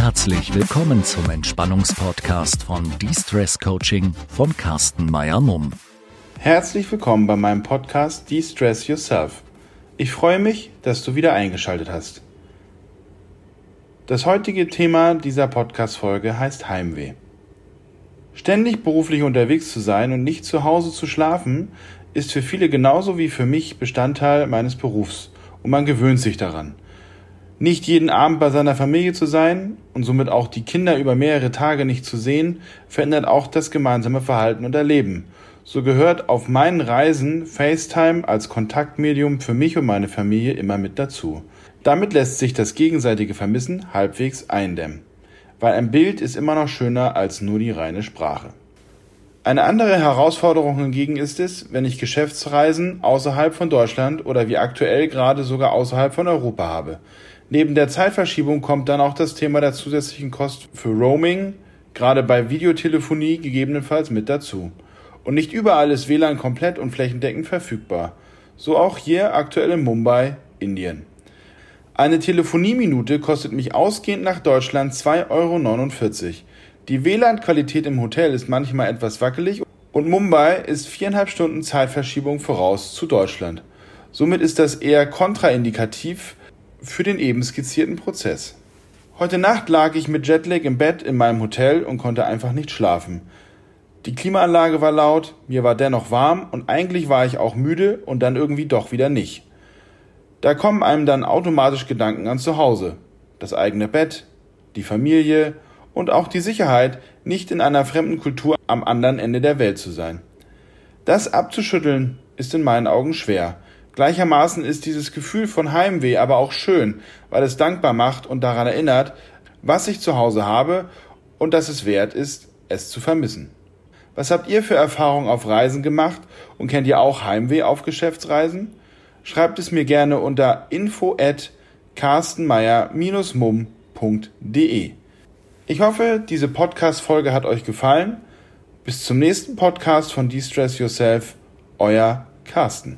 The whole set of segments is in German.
Willkommen zum Entspannungspodcast von De-Stress Coaching von Carsten Meyer-Mumm. Herzlich willkommen bei meinem Podcast De-Stress Yourself. Ich freue mich, dass du wieder eingeschaltet hast. Das heutige Thema dieser Podcast-Folge heißt Heimweh. Ständig beruflich unterwegs zu sein und nicht zu Hause zu schlafen, ist für viele genauso wie für mich Bestandteil meines Berufs und man gewöhnt sich daran. Nicht jeden Abend bei seiner Familie zu sein und somit auch die Kinder über mehrere Tage nicht zu sehen, verändert auch das gemeinsame Verhalten und Erleben. So gehört auf meinen Reisen FaceTime als Kontaktmedium für mich und meine Familie immer mit dazu. Damit lässt sich das gegenseitige Vermissen halbwegs eindämmen, weil ein Bild ist immer noch schöner als nur die reine Sprache. Eine andere Herausforderung hingegen ist es, wenn ich Geschäftsreisen außerhalb von Deutschland oder wie aktuell gerade sogar außerhalb von Europa habe. Neben der Zeitverschiebung kommt dann auch das Thema der zusätzlichen Kosten für Roaming, gerade bei Videotelefonie gegebenenfalls mit dazu. Und nicht überall ist WLAN komplett und flächendeckend verfügbar. So auch hier aktuell in Mumbai, Indien. Eine Telefonieminute kostet mich ausgehend nach Deutschland 2,49 Euro. Die WLAN-Qualität im Hotel ist manchmal etwas wackelig und Mumbai ist viereinhalb Stunden Zeitverschiebung voraus zu Deutschland. Somit ist das eher kontraindikativ für den eben skizzierten Prozess. Heute Nacht lag ich mit Jetlag im Bett in meinem Hotel und konnte einfach nicht schlafen. Die Klimaanlage war laut, mir war dennoch warm und eigentlich war ich auch müde und dann irgendwie doch wieder nicht. Da kommen einem dann automatisch Gedanken an zu Hause, das eigene Bett, die Familie und auch die Sicherheit, nicht in einer fremden Kultur am anderen Ende der Welt zu sein. Das abzuschütteln ist in meinen Augen schwer, Gleichermaßen ist dieses Gefühl von Heimweh aber auch schön, weil es dankbar macht und daran erinnert, was ich zu Hause habe und dass es wert ist, es zu vermissen. Was habt ihr für Erfahrungen auf Reisen gemacht und kennt ihr auch Heimweh auf Geschäftsreisen? Schreibt es mir gerne unter info at carstenmeier-mum.de. Ich hoffe, diese Podcast-Folge hat euch gefallen. Bis zum nächsten Podcast von De-Stress Yourself, euer Carsten.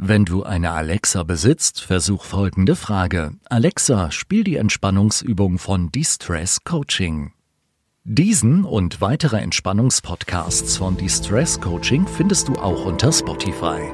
Wenn du eine Alexa besitzt, versuch folgende Frage. Alexa, spiel die Entspannungsübung von Distress Coaching. Diesen und weitere Entspannungspodcasts von Distress Coaching findest du auch unter Spotify.